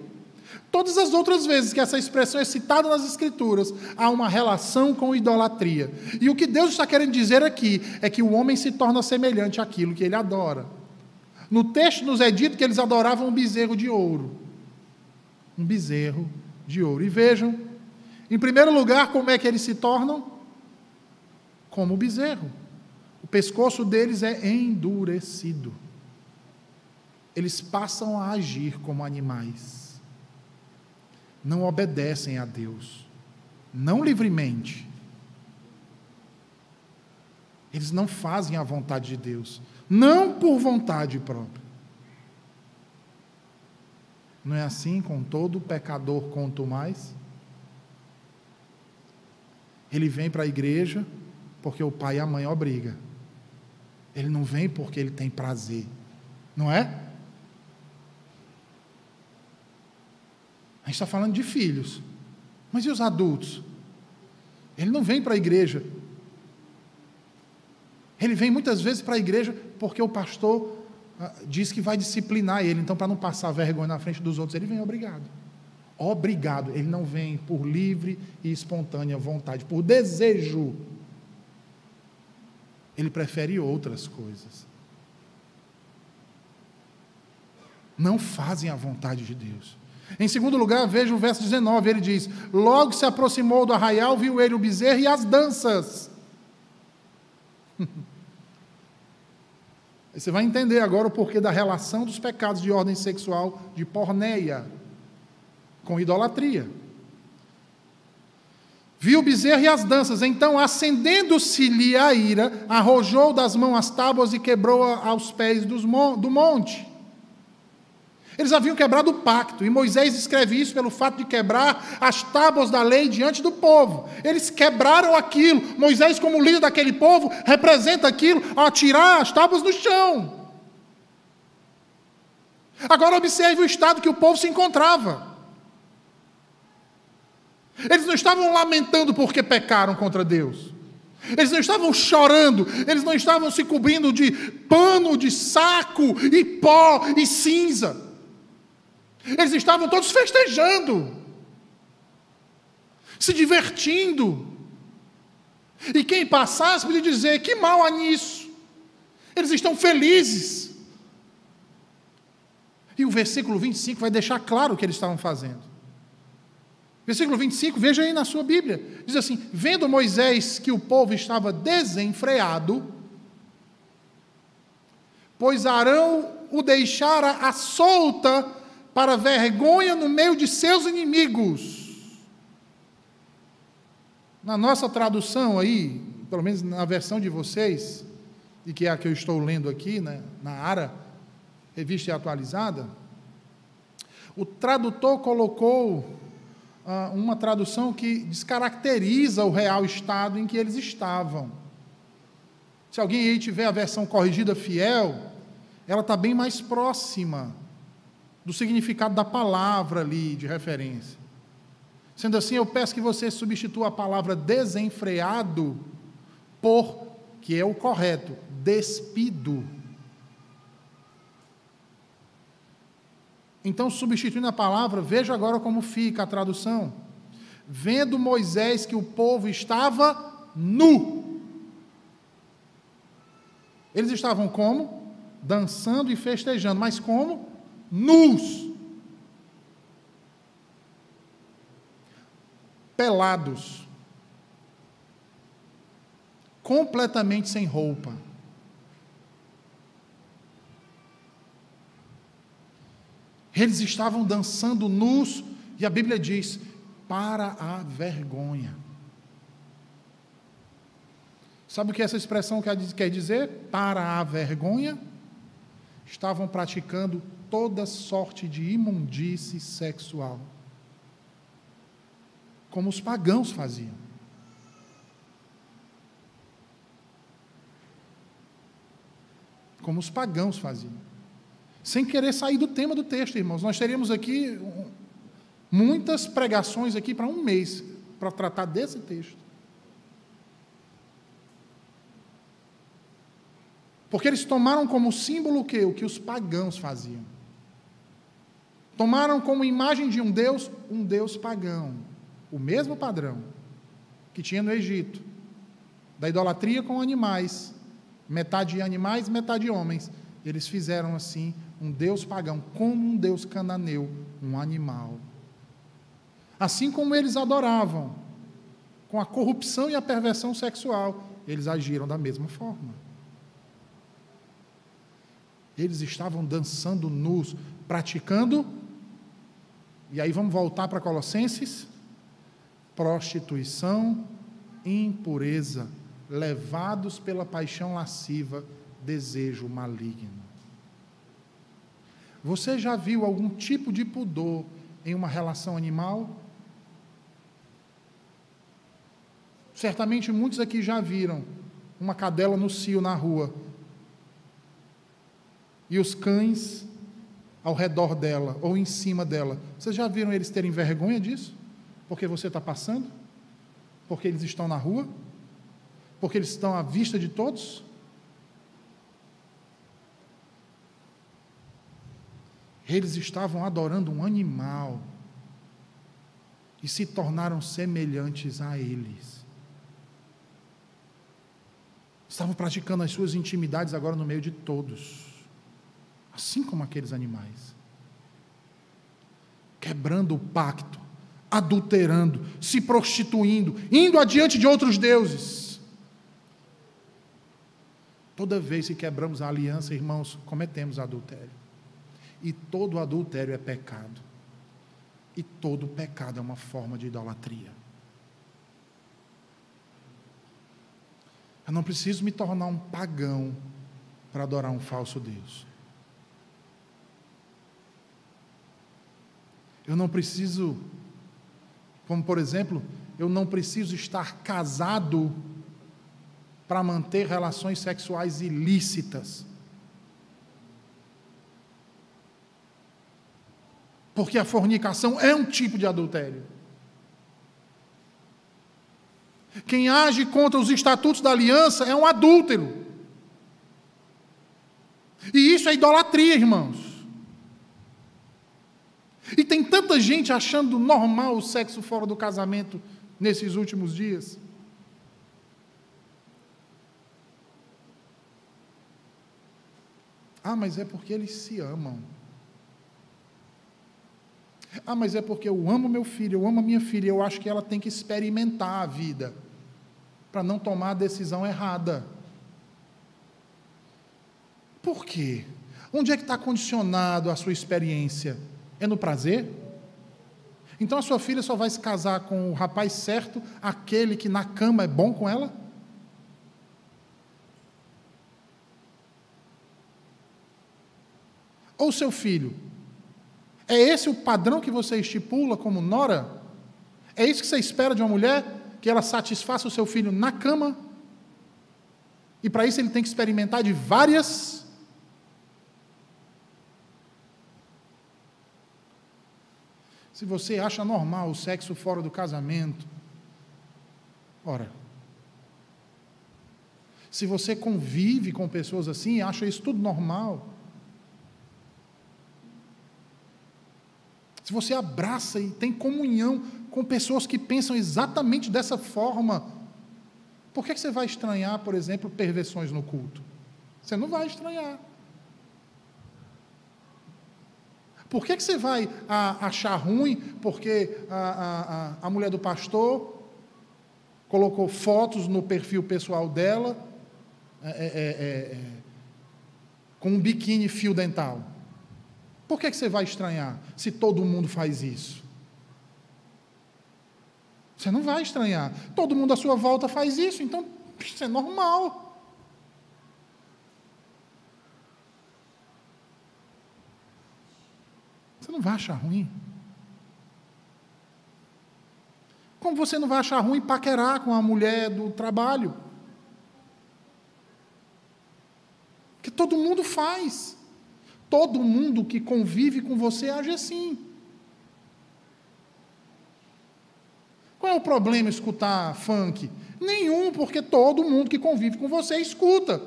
A: Todas as outras vezes que essa expressão é citada nas Escrituras, há uma relação com idolatria. E o que Deus está querendo dizer aqui é que o homem se torna semelhante àquilo que ele adora. No texto nos é dito que eles adoravam um bezerro de ouro. Um bezerro de ouro. E vejam, em primeiro lugar, como é que eles se tornam? Como o bezerro. O pescoço deles é endurecido. Eles passam a agir como animais não obedecem a Deus, não livremente. Eles não fazem a vontade de Deus, não por vontade própria. Não é assim com todo pecador, quanto mais? Ele vem para a igreja porque o pai e a mãe obrigam. Ele não vem porque ele tem prazer, não é? A gente está falando de filhos. Mas e os adultos? Ele não vem para a igreja. Ele vem muitas vezes para a igreja porque o pastor ah, diz que vai disciplinar ele. Então, para não passar vergonha na frente dos outros, ele vem obrigado. Obrigado. Ele não vem por livre e espontânea vontade, por desejo. Ele prefere outras coisas. Não fazem a vontade de Deus. Em segundo lugar, veja o verso 19, ele diz: Logo se aproximou do arraial, viu ele o bezerro e as danças. Você vai entender agora o porquê da relação dos pecados de ordem sexual de porneia com idolatria. Viu o bezerro e as danças, então, acendendo-se-lhe a ira, arrojou das mãos as tábuas e quebrou aos pés do monte. Eles haviam quebrado o pacto, e Moisés escreve isso pelo fato de quebrar as tábuas da lei diante do povo. Eles quebraram aquilo. Moisés, como líder daquele povo, representa aquilo ao tirar as tábuas do chão. Agora observe o estado que o povo se encontrava. Eles não estavam lamentando porque pecaram contra Deus. Eles não estavam chorando, eles não estavam se cobrindo de pano, de saco e pó e cinza. Eles estavam todos festejando, se divertindo. E quem passasse podia dizer: que mal há nisso? Eles estão felizes. E o versículo 25 vai deixar claro o que eles estavam fazendo. Versículo 25, veja aí na sua Bíblia. Diz assim: Vendo Moisés que o povo estava desenfreado, pois Arão o deixara à solta para vergonha no meio de seus inimigos. Na nossa tradução aí, pelo menos na versão de vocês, e que é a que eu estou lendo aqui, né, na ARA, revista atualizada, o tradutor colocou uma tradução que descaracteriza o real estado em que eles estavam. Se alguém aí tiver a versão corrigida fiel, ela está bem mais próxima do significado da palavra ali de referência. Sendo assim, eu peço que você substitua a palavra desenfreado por, que é o correto, despido. Então, substituindo a palavra, veja agora como fica a tradução. Vendo Moisés que o povo estava nu. Eles estavam como? Dançando e festejando, mas como? nus, pelados, completamente sem roupa. Eles estavam dançando nus, e a Bíblia diz: para a vergonha. Sabe o que essa expressão quer dizer? Para a vergonha? Estavam praticando toda sorte de imundície sexual, como os pagãos faziam. Como os pagãos faziam. Sem querer sair do tema do texto, irmãos. Nós teríamos aqui muitas pregações aqui para um mês para tratar desse texto. Porque eles tomaram como símbolo o que? O que os pagãos faziam. Tomaram como imagem de um Deus, um Deus pagão. O mesmo padrão que tinha no Egito, da idolatria com animais, metade animais, metade homens. Eles fizeram assim um Deus pagão, como um Deus cananeu, um animal. Assim como eles adoravam, com a corrupção e a perversão sexual, eles agiram da mesma forma. Eles estavam dançando nus, praticando, e aí vamos voltar para Colossenses: prostituição, impureza, levados pela paixão lasciva, desejo maligno. Você já viu algum tipo de pudor em uma relação animal? Certamente muitos aqui já viram uma cadela no cio na rua. E os cães ao redor dela ou em cima dela. Vocês já viram eles terem vergonha disso? Porque você está passando? Porque eles estão na rua? Porque eles estão à vista de todos? Eles estavam adorando um animal e se tornaram semelhantes a eles. Estavam praticando as suas intimidades agora no meio de todos, assim como aqueles animais. Quebrando o pacto, adulterando, se prostituindo, indo adiante de outros deuses. Toda vez que quebramos a aliança, irmãos, cometemos adultério. E todo adultério é pecado. E todo pecado é uma forma de idolatria. Eu não preciso me tornar um pagão para adorar um falso Deus. Eu não preciso, como por exemplo, eu não preciso estar casado para manter relações sexuais ilícitas. Porque a fornicação é um tipo de adultério. Quem age contra os estatutos da aliança é um adúltero. E isso é idolatria, irmãos. E tem tanta gente achando normal o sexo fora do casamento nesses últimos dias. Ah, mas é porque eles se amam. Ah, mas é porque eu amo meu filho, eu amo a minha filha, eu acho que ela tem que experimentar a vida para não tomar a decisão errada. Por quê? Onde é que está condicionado a sua experiência? É no prazer? Então a sua filha só vai se casar com o rapaz certo, aquele que na cama é bom com ela? Ou seu filho é esse o padrão que você estipula como nora? É isso que você espera de uma mulher? Que ela satisfaça o seu filho na cama? E para isso ele tem que experimentar de várias. Se você acha normal o sexo fora do casamento, ora. Se você convive com pessoas assim e acha isso tudo normal, se você abraça e tem comunhão com pessoas que pensam exatamente dessa forma, por que você vai estranhar, por exemplo, perversões no culto? Você não vai estranhar. Por que, você vai achar ruim porque a, a, a, a mulher do pastor colocou fotos no perfil pessoal dela é, é, é, é com um biquíni fio dental? Por que, que você vai estranhar se todo mundo faz isso? Você não vai estranhar. Todo mundo à sua volta faz isso, então isso é normal. Você não vai achar ruim. Como você não vai achar ruim paquerar com a mulher do trabalho? Que todo mundo faz. Todo mundo que convive com você age assim. Qual é o problema escutar funk? Nenhum, porque todo mundo que convive com você escuta.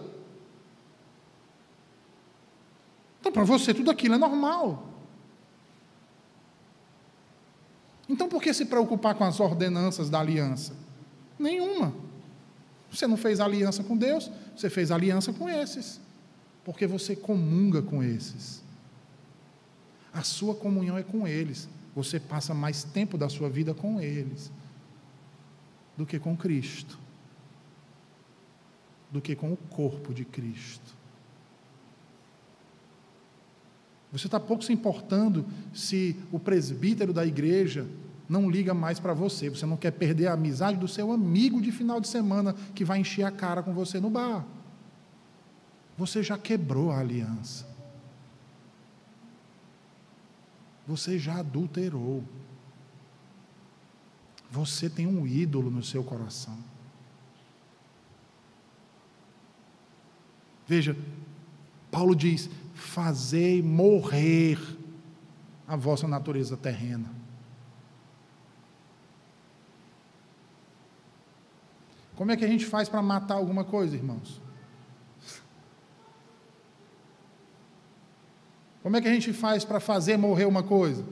A: Então, para você, tudo aquilo é normal. Então, por que se preocupar com as ordenanças da aliança? Nenhuma. Você não fez aliança com Deus, você fez aliança com esses. Porque você comunga com esses. A sua comunhão é com eles. Você passa mais tempo da sua vida com eles do que com Cristo, do que com o corpo de Cristo. Você está pouco se importando se o presbítero da igreja não liga mais para você. Você não quer perder a amizade do seu amigo de final de semana que vai encher a cara com você no bar. Você já quebrou a aliança. Você já adulterou. Você tem um ídolo no seu coração. Veja, Paulo diz: fazei morrer a vossa natureza terrena. Como é que a gente faz para matar alguma coisa, irmãos? Como é que a gente faz para fazer morrer uma coisa?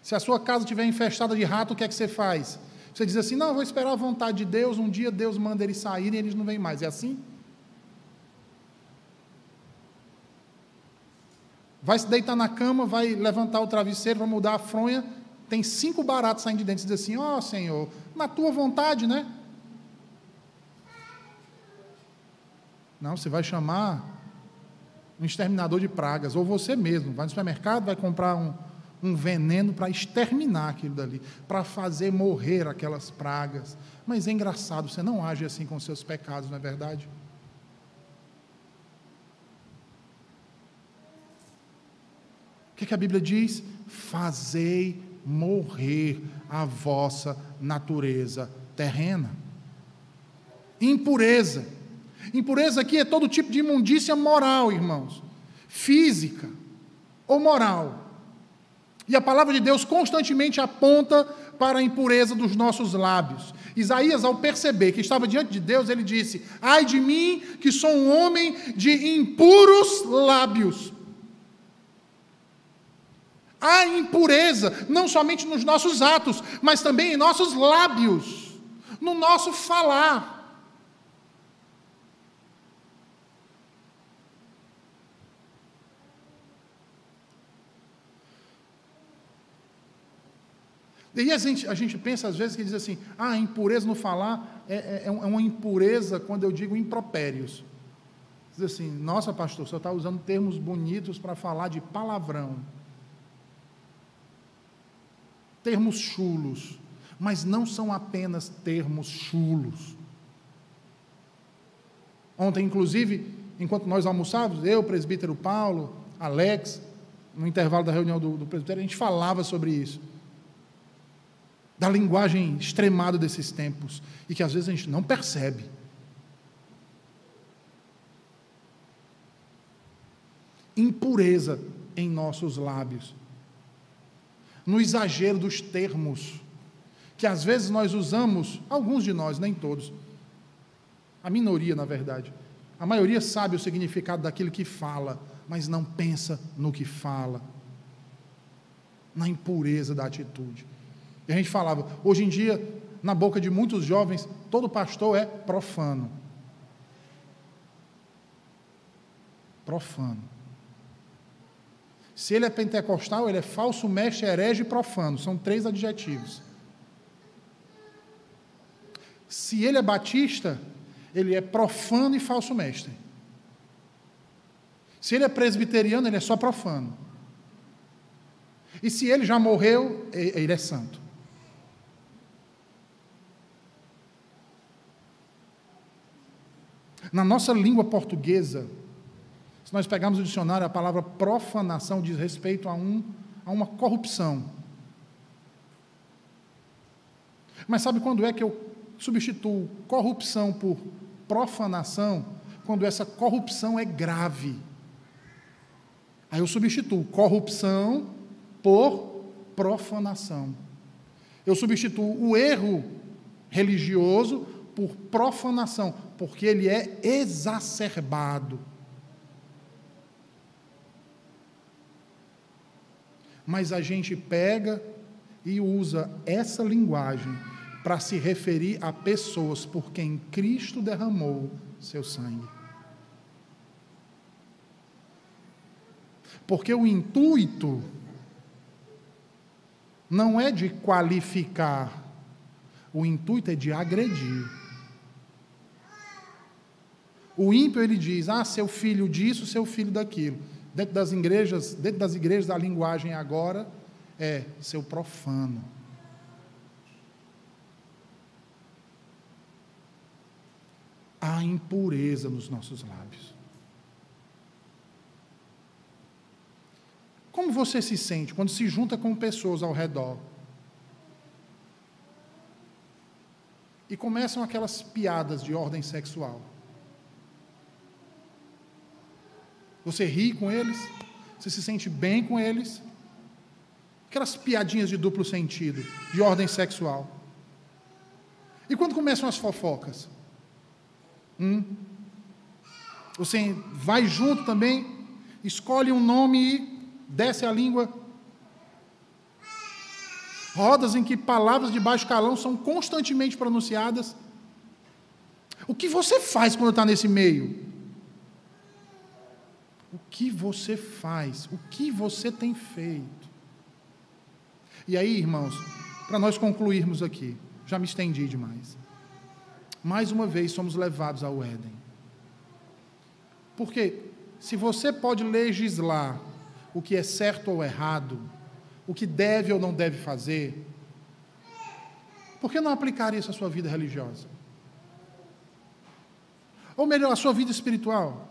A: Se a sua casa estiver infestada de rato, o que é que você faz? Você diz assim: não, vou esperar a vontade de Deus, um dia Deus manda eles saírem e eles não vêm mais. É assim? vai se deitar na cama, vai levantar o travesseiro, vai mudar a fronha, tem cinco baratos saindo de dentro e diz assim: Ó oh, Senhor, na tua vontade, né? Não, você vai chamar um exterminador de pragas, ou você mesmo, vai no supermercado, vai comprar um, um veneno para exterminar aquilo dali, para fazer morrer aquelas pragas. Mas é engraçado, você não age assim com seus pecados, não é verdade? O que, que a Bíblia diz? Fazei morrer a vossa natureza terrena. Impureza. Impureza aqui é todo tipo de imundícia moral, irmãos. Física ou moral. E a palavra de Deus constantemente aponta para a impureza dos nossos lábios. Isaías, ao perceber que estava diante de Deus, ele disse: Ai de mim, que sou um homem de impuros lábios, Há impureza, não somente nos nossos atos, mas também em nossos lábios, no nosso falar. E a gente, a gente pensa às vezes que diz assim: ah, impureza no falar é, é, é, é uma impureza quando eu digo impropérios. Diz assim: nossa, pastor, senhor está usando termos bonitos para falar de palavrão termos chulos, mas não são apenas termos chulos. Ontem, inclusive, enquanto nós almoçávamos, eu, presbítero Paulo, Alex, no intervalo da reunião do, do presbítero, a gente falava sobre isso. Da linguagem extremada desses tempos, e que às vezes a gente não percebe. Impureza em nossos lábios no exagero dos termos, que às vezes nós usamos, alguns de nós, nem todos, a minoria, na verdade. A maioria sabe o significado daquilo que fala, mas não pensa no que fala, na impureza da atitude. E a gente falava, hoje em dia, na boca de muitos jovens, todo pastor é profano. Profano. Se ele é pentecostal, ele é falso, mestre, herege e profano. São três adjetivos. Se ele é batista, ele é profano e falso mestre. Se ele é presbiteriano, ele é só profano. E se ele já morreu, ele é santo. Na nossa língua portuguesa, se nós pegarmos o dicionário, a palavra profanação diz respeito a, um, a uma corrupção. Mas sabe quando é que eu substituo corrupção por profanação? Quando essa corrupção é grave. Aí eu substituo corrupção por profanação. Eu substituo o erro religioso por profanação, porque ele é exacerbado. Mas a gente pega e usa essa linguagem para se referir a pessoas por quem Cristo derramou seu sangue. Porque o intuito não é de qualificar, o intuito é de agredir. O ímpio ele diz: "Ah, seu filho disso, seu filho daquilo". Dentro das igrejas, dentro das igrejas a linguagem agora é seu profano. há impureza nos nossos lábios. Como você se sente quando se junta com pessoas ao redor e começam aquelas piadas de ordem sexual? Você ri com eles? Você se sente bem com eles? Aquelas piadinhas de duplo sentido, de ordem sexual. E quando começam as fofocas? Hum? Você vai junto também, escolhe um nome e desce a língua. Rodas em que palavras de baixo calão são constantemente pronunciadas. O que você faz quando está nesse meio? O que você faz? O que você tem feito? E aí, irmãos, para nós concluirmos aqui, já me estendi demais mais uma vez somos levados ao Éden. Porque se você pode legislar o que é certo ou errado, o que deve ou não deve fazer, por que não aplicar isso à sua vida religiosa? Ou melhor, à sua vida espiritual?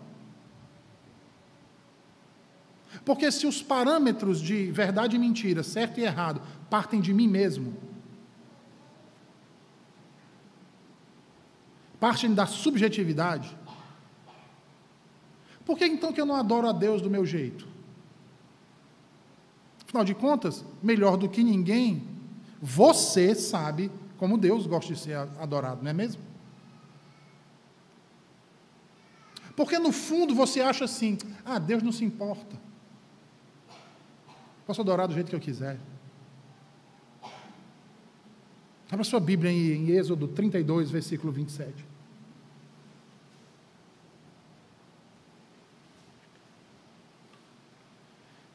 A: Porque se os parâmetros de verdade e mentira, certo e errado, partem de mim mesmo, partem da subjetividade. Por que então que eu não adoro a Deus do meu jeito? Afinal de contas, melhor do que ninguém, você sabe como Deus gosta de ser adorado, não é mesmo? Porque no fundo você acha assim: ah, Deus não se importa. Posso adorar do jeito que eu quiser. Abra sua Bíblia em Êxodo 32, versículo 27.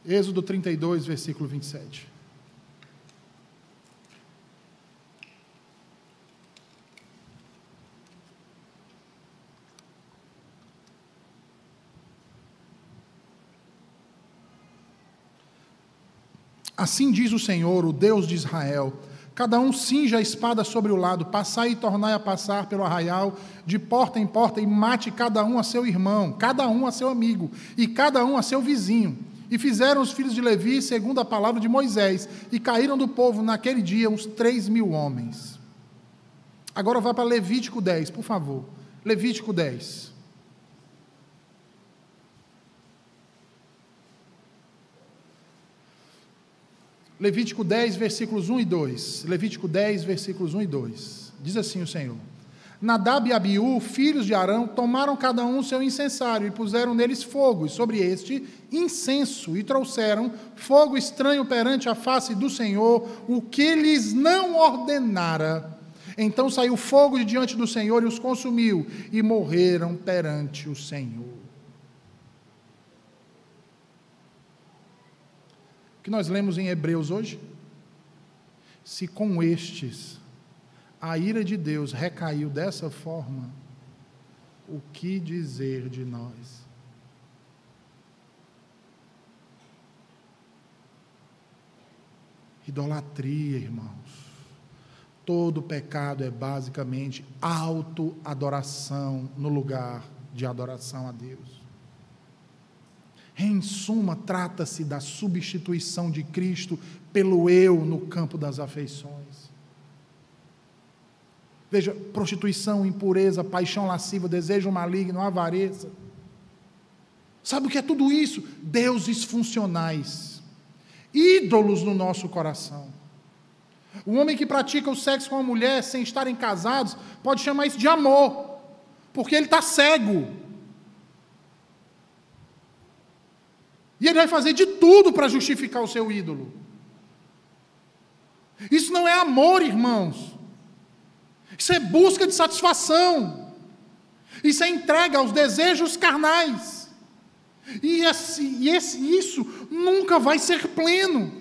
A: Êxodo 32, versículo 27. Assim diz o Senhor, o Deus de Israel: Cada um cinja a espada sobre o lado, passai e tornai a passar pelo arraial, de porta em porta, e mate cada um a seu irmão, cada um a seu amigo, e cada um a seu vizinho. E fizeram os filhos de Levi segundo a palavra de Moisés, e caíram do povo naquele dia uns três mil homens. Agora vá para Levítico 10, por favor. Levítico 10. Levítico 10, versículos 1 e 2. Levítico 10, versículos 1 e 2. Diz assim o Senhor: Nadab e Abiú, filhos de Arão, tomaram cada um seu incensário e puseram neles fogo, e sobre este incenso, e trouxeram fogo estranho perante a face do Senhor, o que lhes não ordenara. Então saiu fogo de diante do Senhor e os consumiu, e morreram perante o Senhor. O que nós lemos em Hebreus hoje? Se com estes a ira de Deus recaiu dessa forma, o que dizer de nós? Idolatria, irmãos. Todo pecado é basicamente auto-adoração no lugar de adoração a Deus. Em suma, trata-se da substituição de Cristo pelo eu no campo das afeições. Veja, prostituição, impureza, paixão lasciva, desejo maligno, avareza. Sabe o que é tudo isso? Deuses funcionais, ídolos no nosso coração. O homem que pratica o sexo com a mulher sem estarem casados pode chamar isso de amor, porque ele está cego. E ele vai fazer de tudo para justificar o seu ídolo. Isso não é amor, irmãos. Isso é busca de satisfação. Isso é entrega aos desejos carnais. E, esse, e esse, isso nunca vai ser pleno.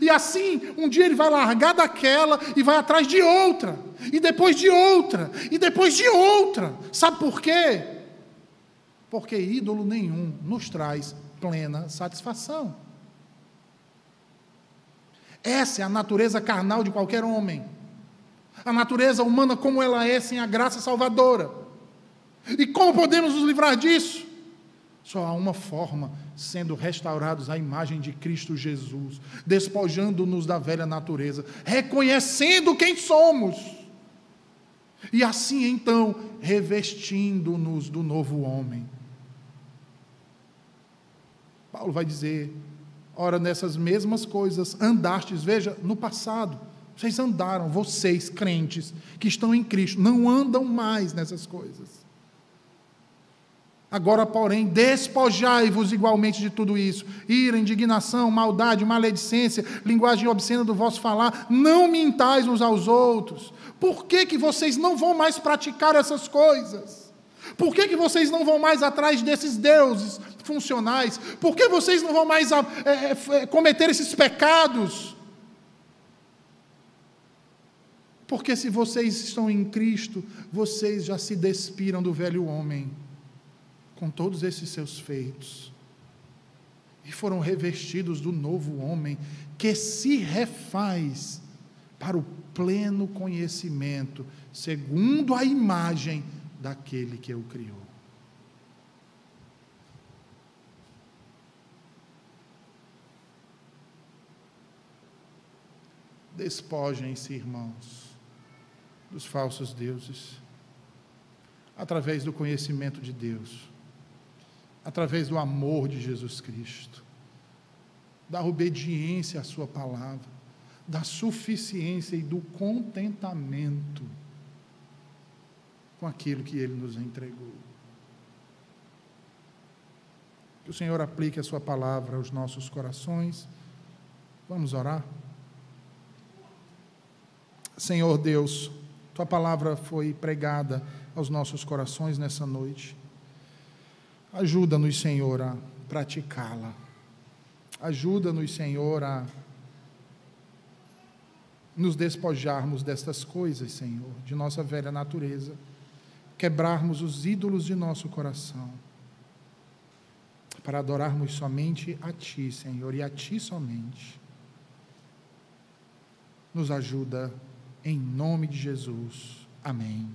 A: E assim, um dia ele vai largar daquela e vai atrás de outra, e depois de outra, e depois de outra. Sabe por quê? Porque ídolo nenhum nos traz plena satisfação. Essa é a natureza carnal de qualquer homem a natureza humana como ela é sem a graça salvadora. E como podemos nos livrar disso? Só há uma forma, sendo restaurados à imagem de Cristo Jesus, despojando-nos da velha natureza, reconhecendo quem somos. E assim então, revestindo-nos do novo homem. Paulo vai dizer: ora, nessas mesmas coisas andastes, veja, no passado vocês andaram, vocês crentes que estão em Cristo, não andam mais nessas coisas. Agora, porém, despojai-vos igualmente de tudo isso: ira, indignação, maldade, maledicência, linguagem obscena do vosso falar, não mintais uns aos outros. Por que, que vocês não vão mais praticar essas coisas? Por que, que vocês não vão mais atrás desses deuses funcionais? Por que vocês não vão mais é, é, cometer esses pecados? Porque se vocês estão em Cristo, vocês já se despiram do velho homem, com todos esses seus feitos, e foram revestidos do novo homem, que se refaz para o pleno conhecimento, segundo a imagem daquele que o criou. Despojem-se, irmãos dos falsos deuses, através do conhecimento de Deus, através do amor de Jesus Cristo, da obediência à Sua palavra, da suficiência e do contentamento com aquilo que Ele nos entregou. Que o Senhor aplique a Sua palavra aos nossos corações. Vamos orar? Senhor Deus, tua palavra foi pregada aos nossos corações nessa noite. Ajuda-nos, Senhor, a praticá-la. Ajuda-nos, Senhor, a nos despojarmos destas coisas, Senhor, de nossa velha natureza, quebrarmos os ídolos de nosso coração, para adorarmos somente a Ti, Senhor, e a Ti somente. Nos ajuda em nome de Jesus. Amém.